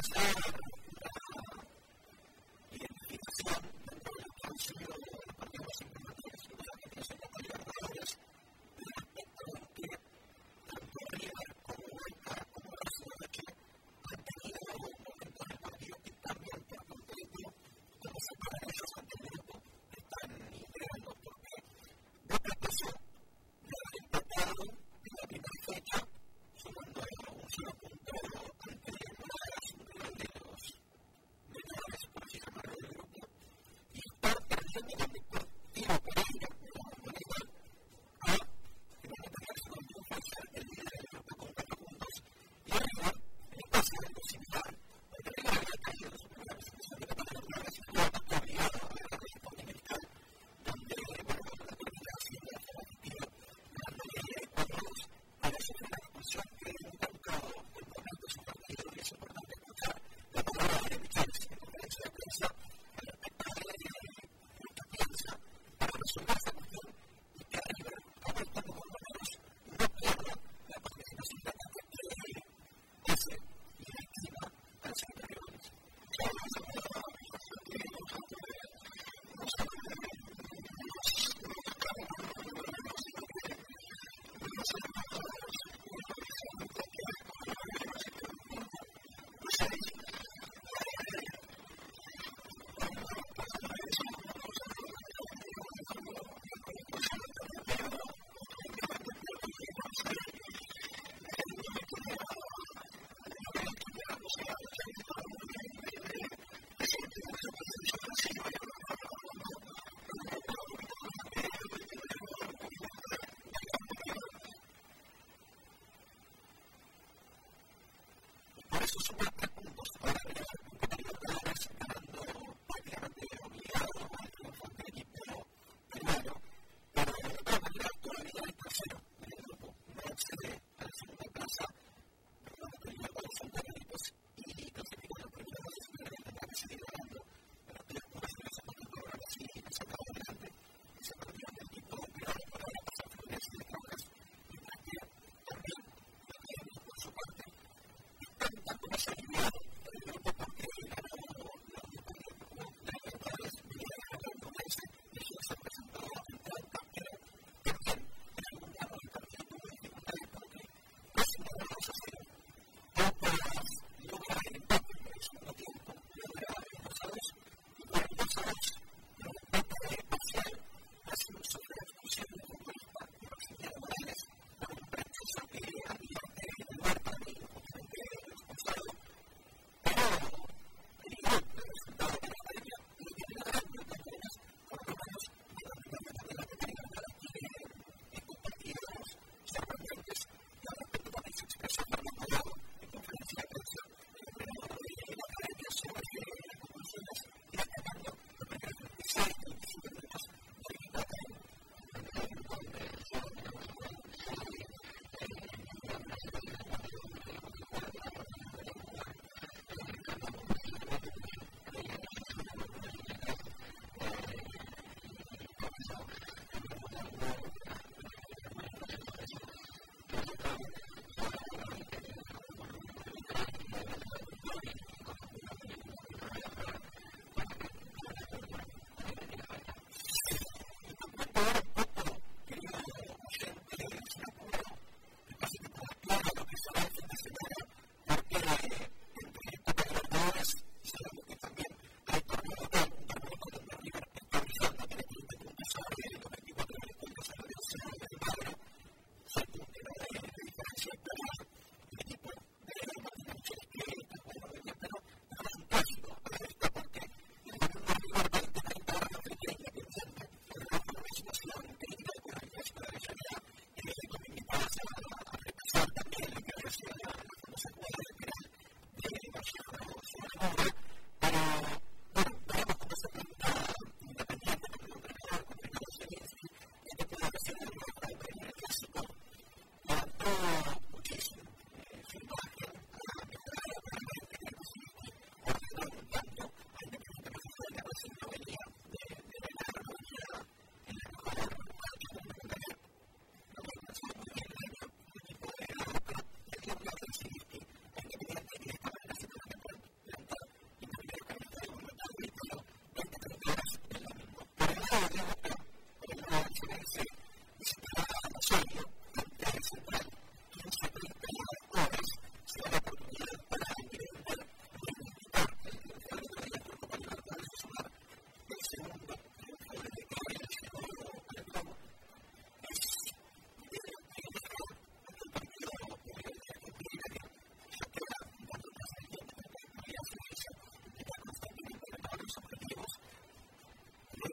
That's not was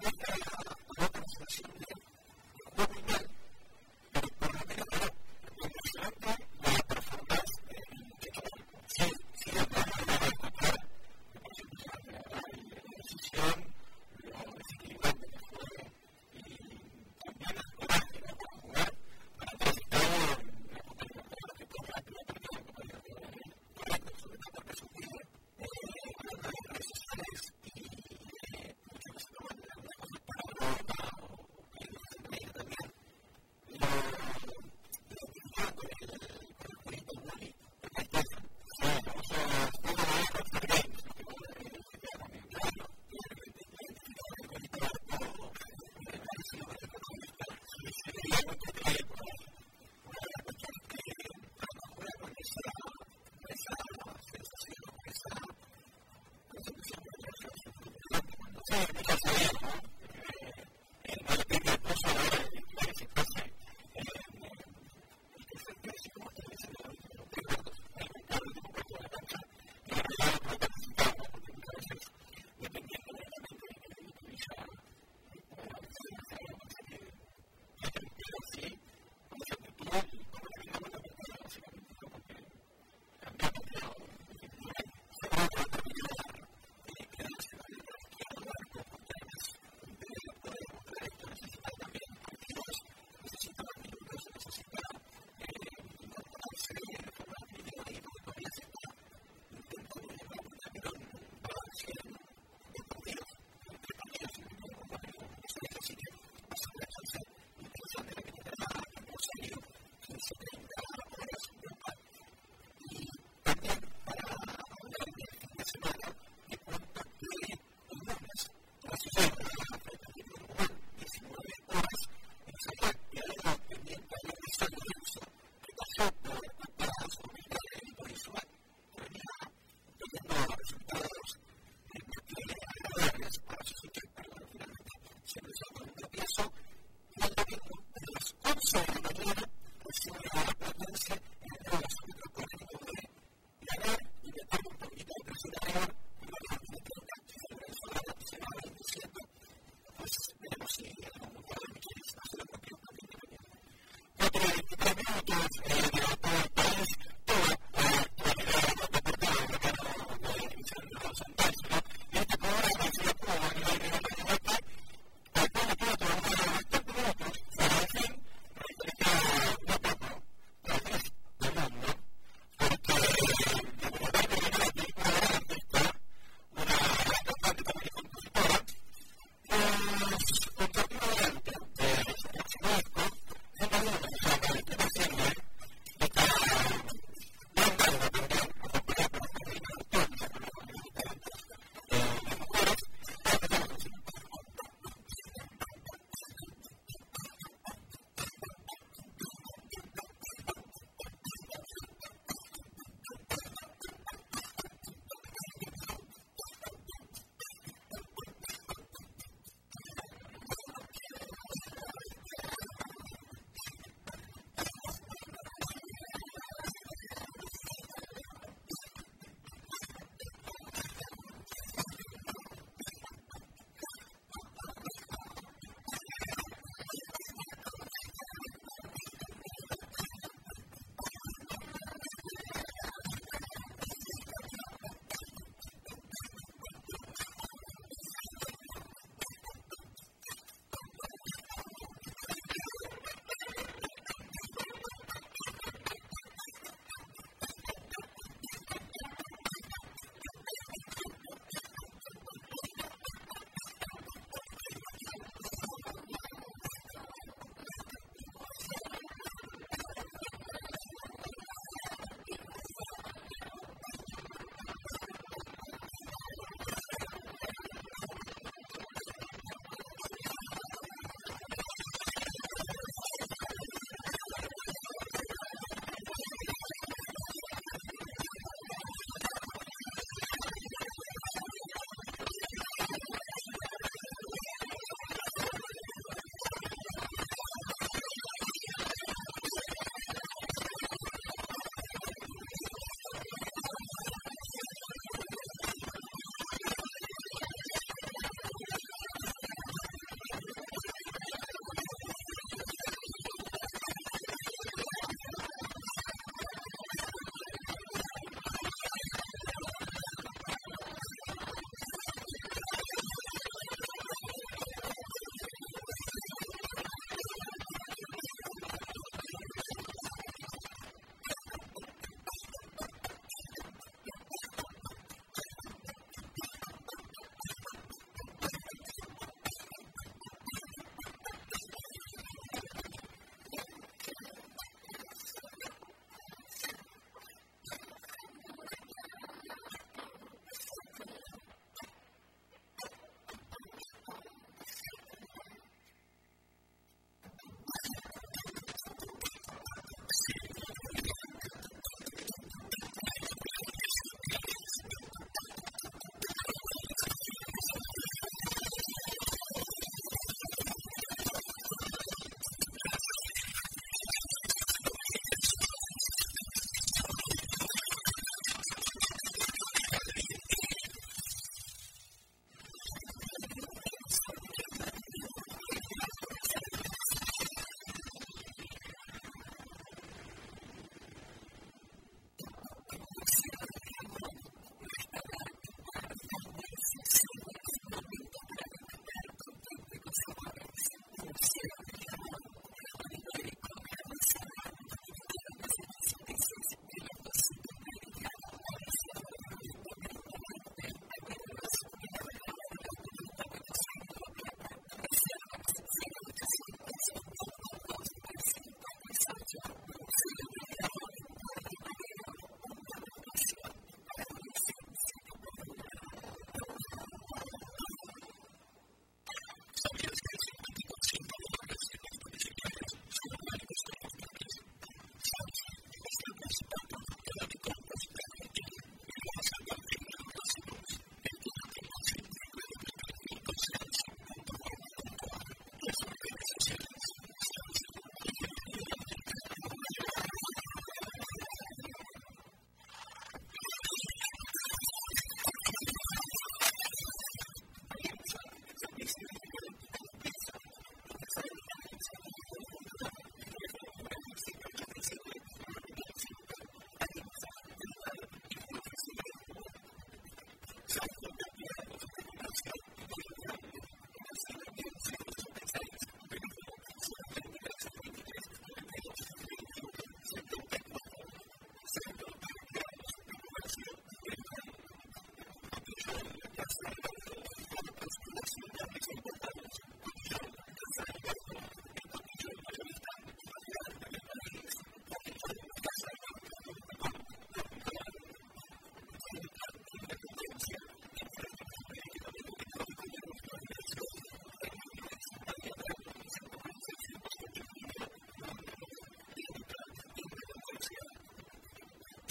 Okay.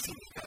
see you guys.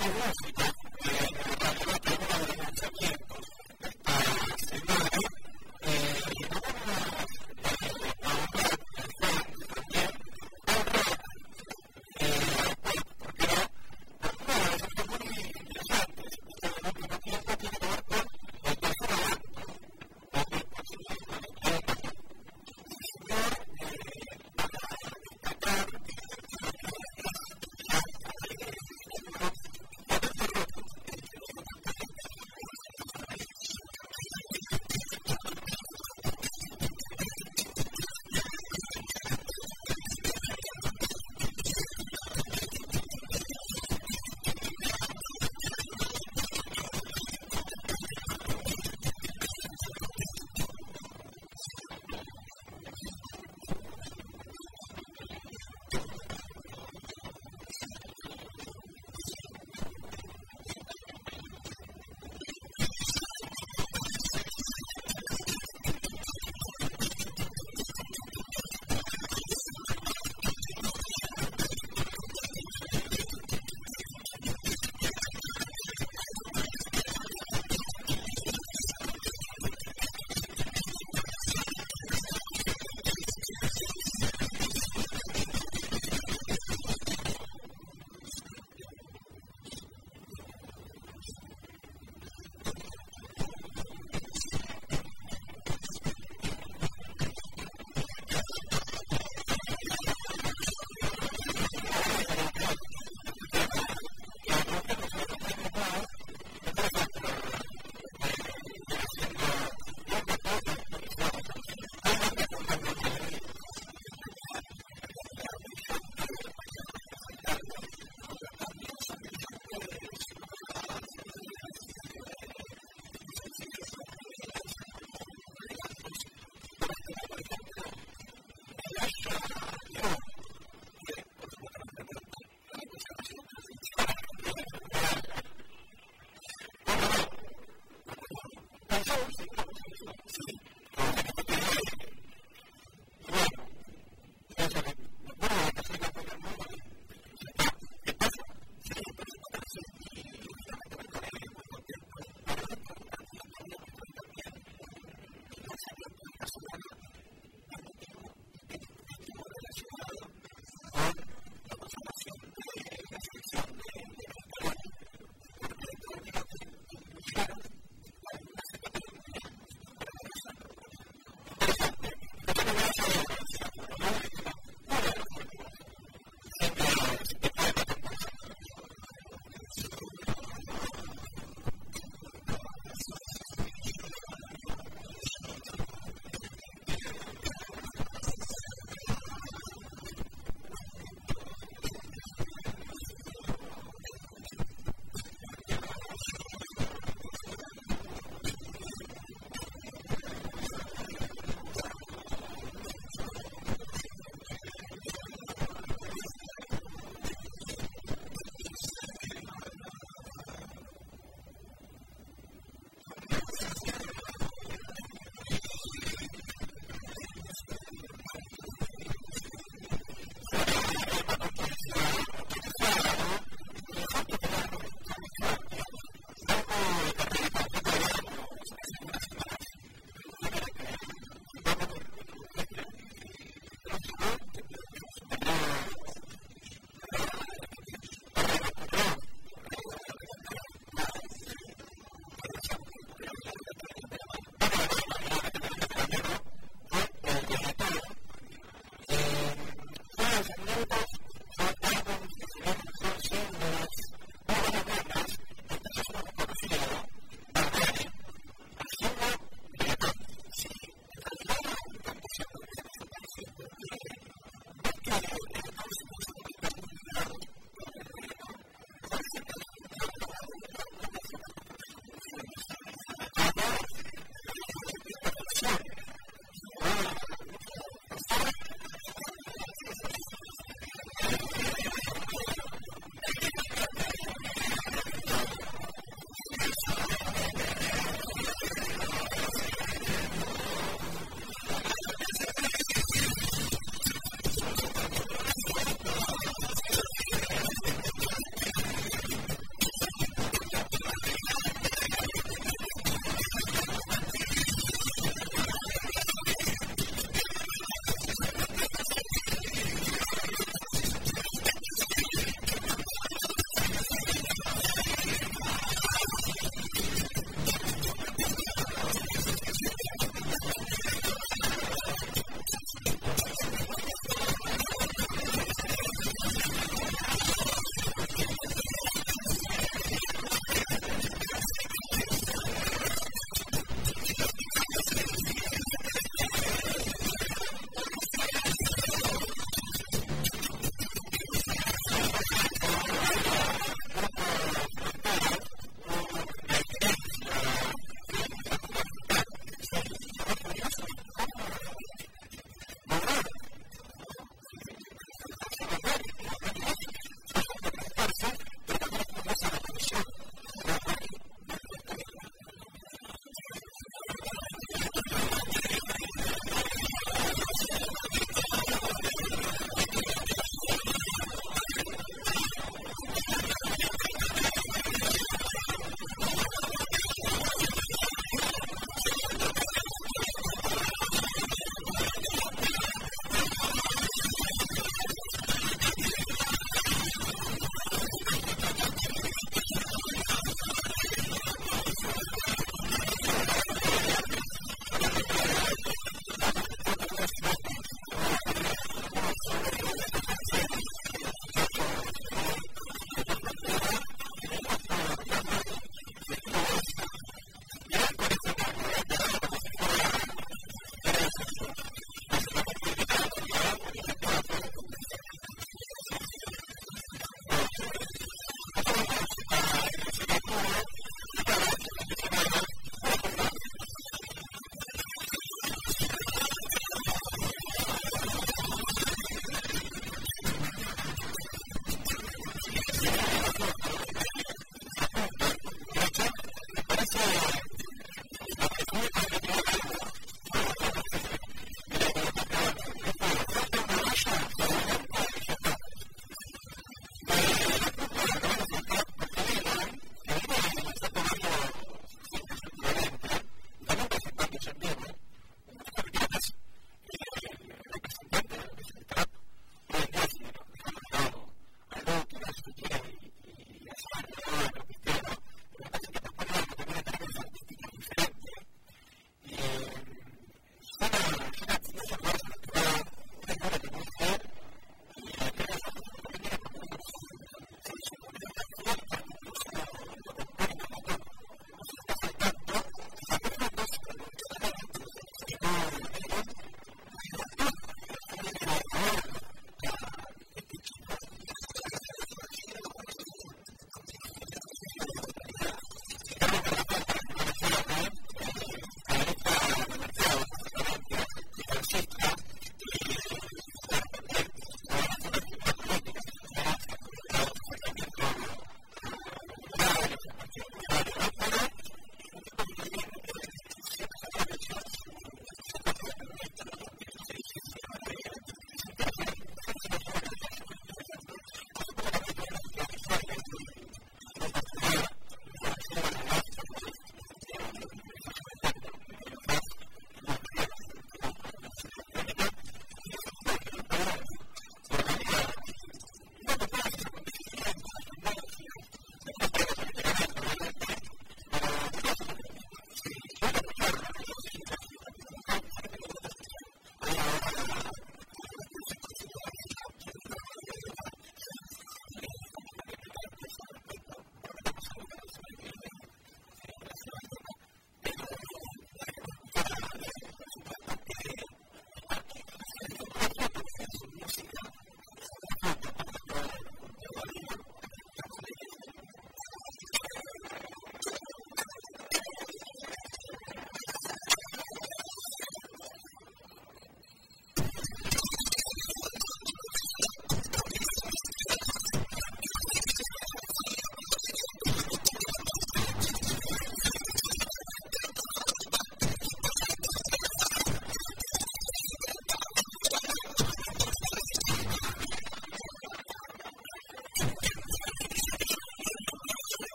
Yes.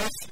That's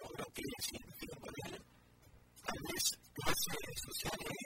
lo, lo que es, en realidad, tal vez clases sociales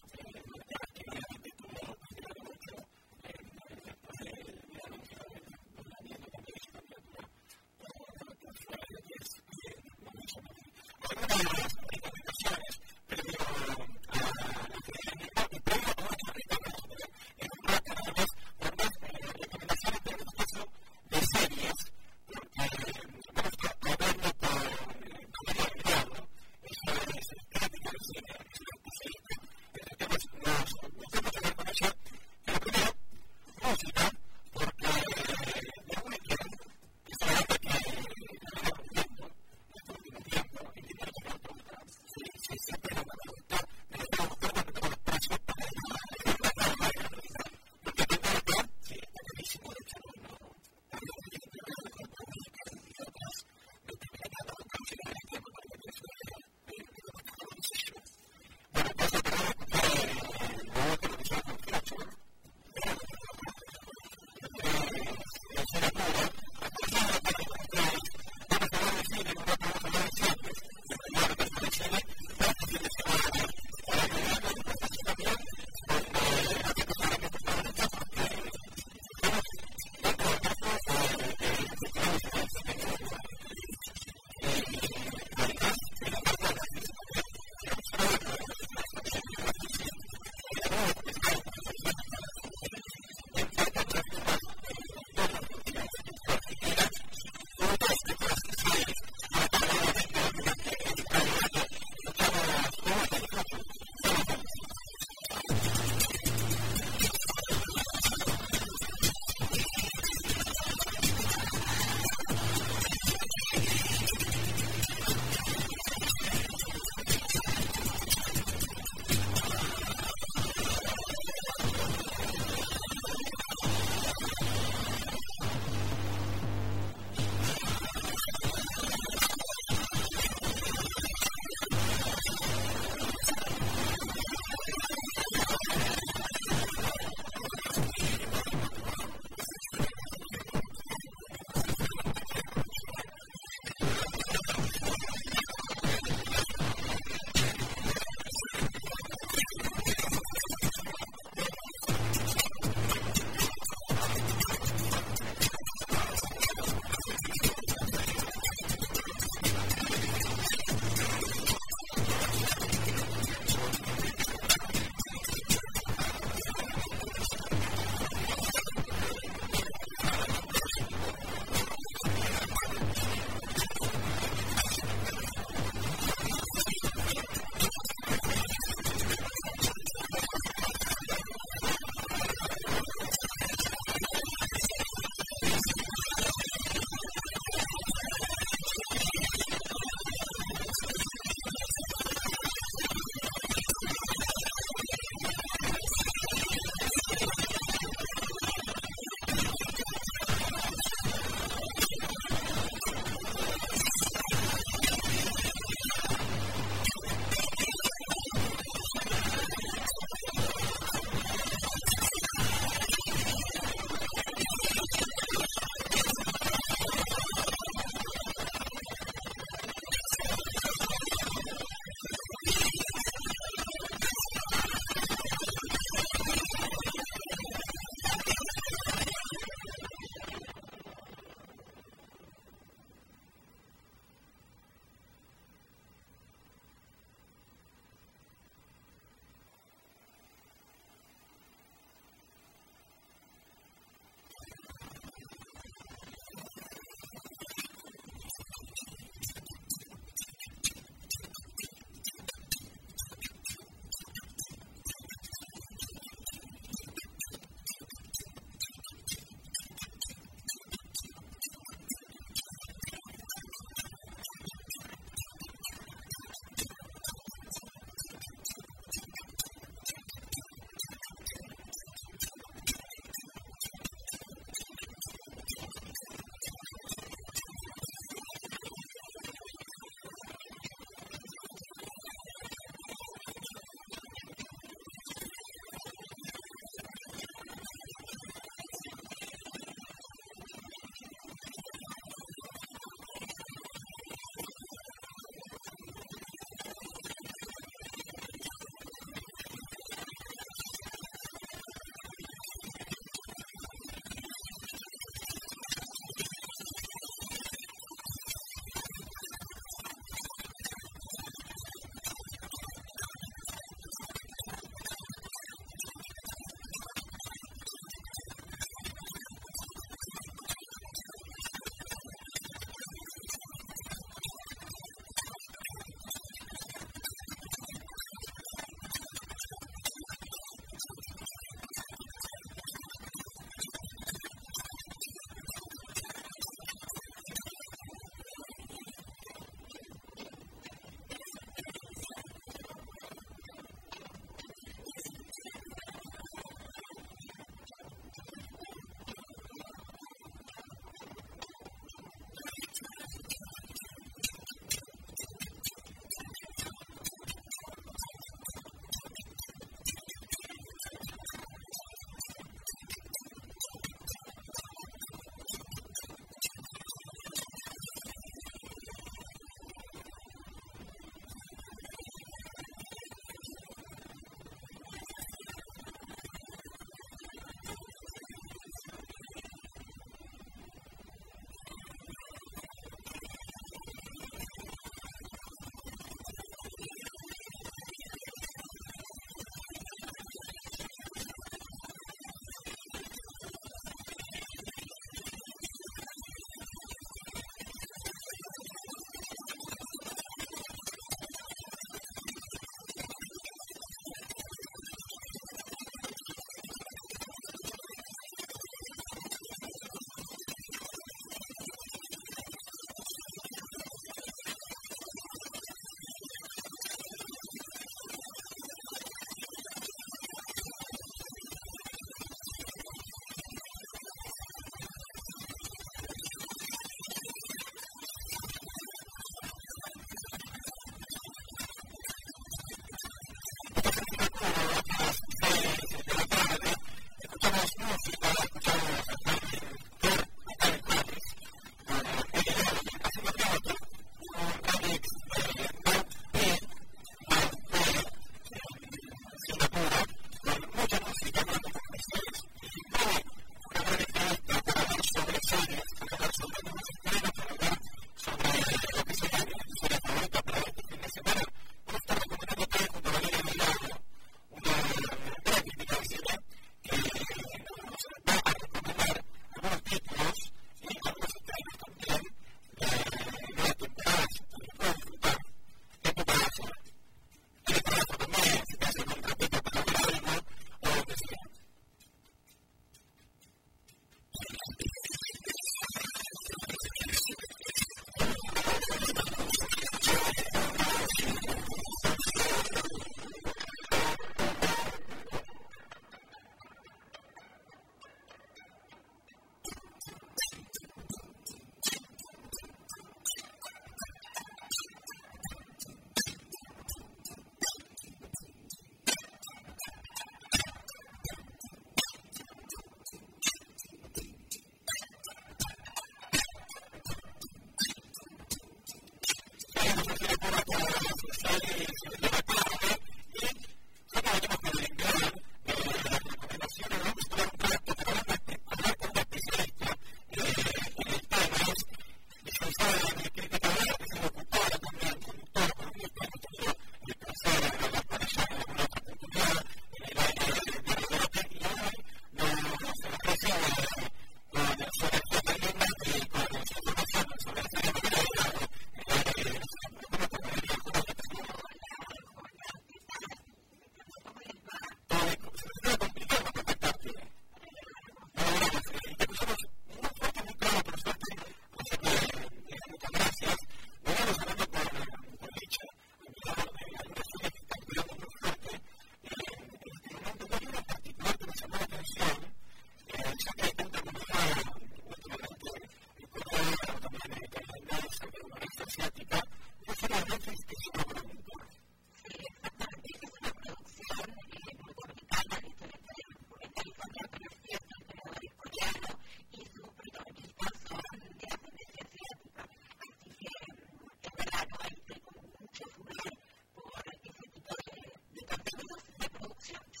Egypt.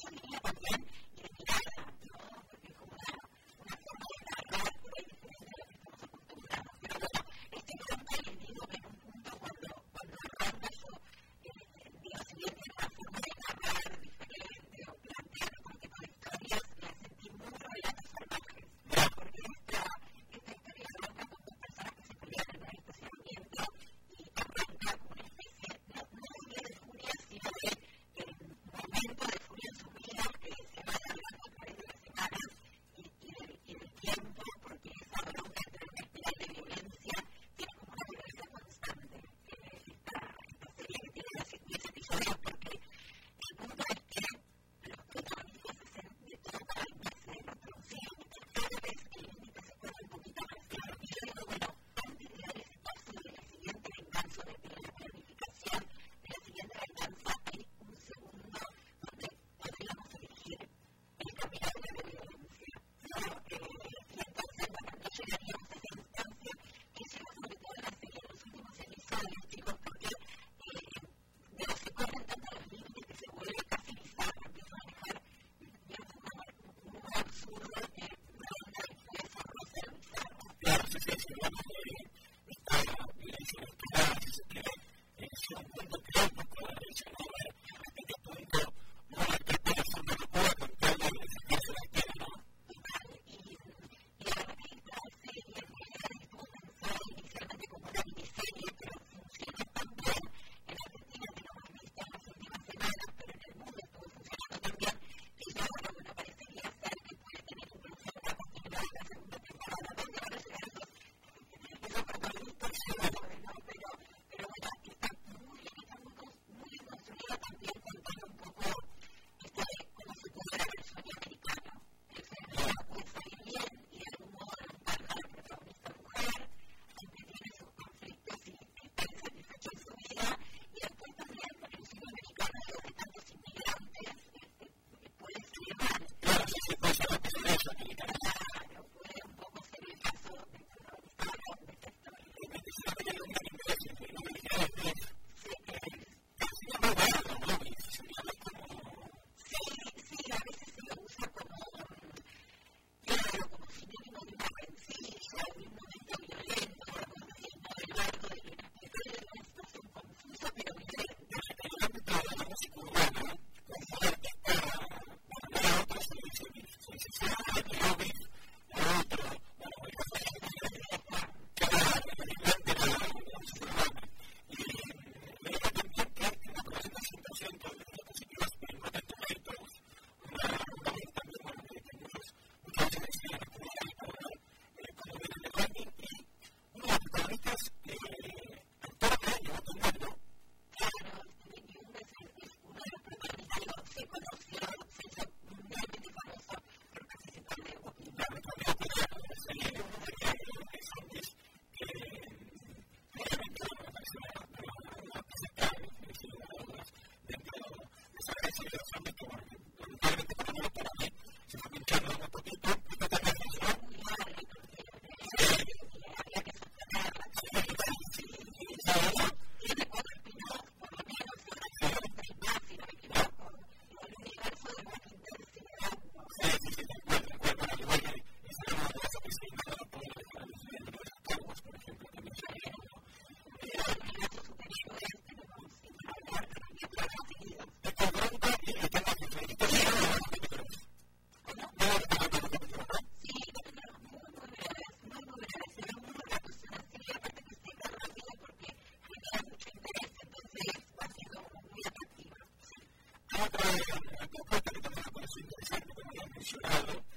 you should have it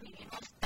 community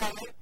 discover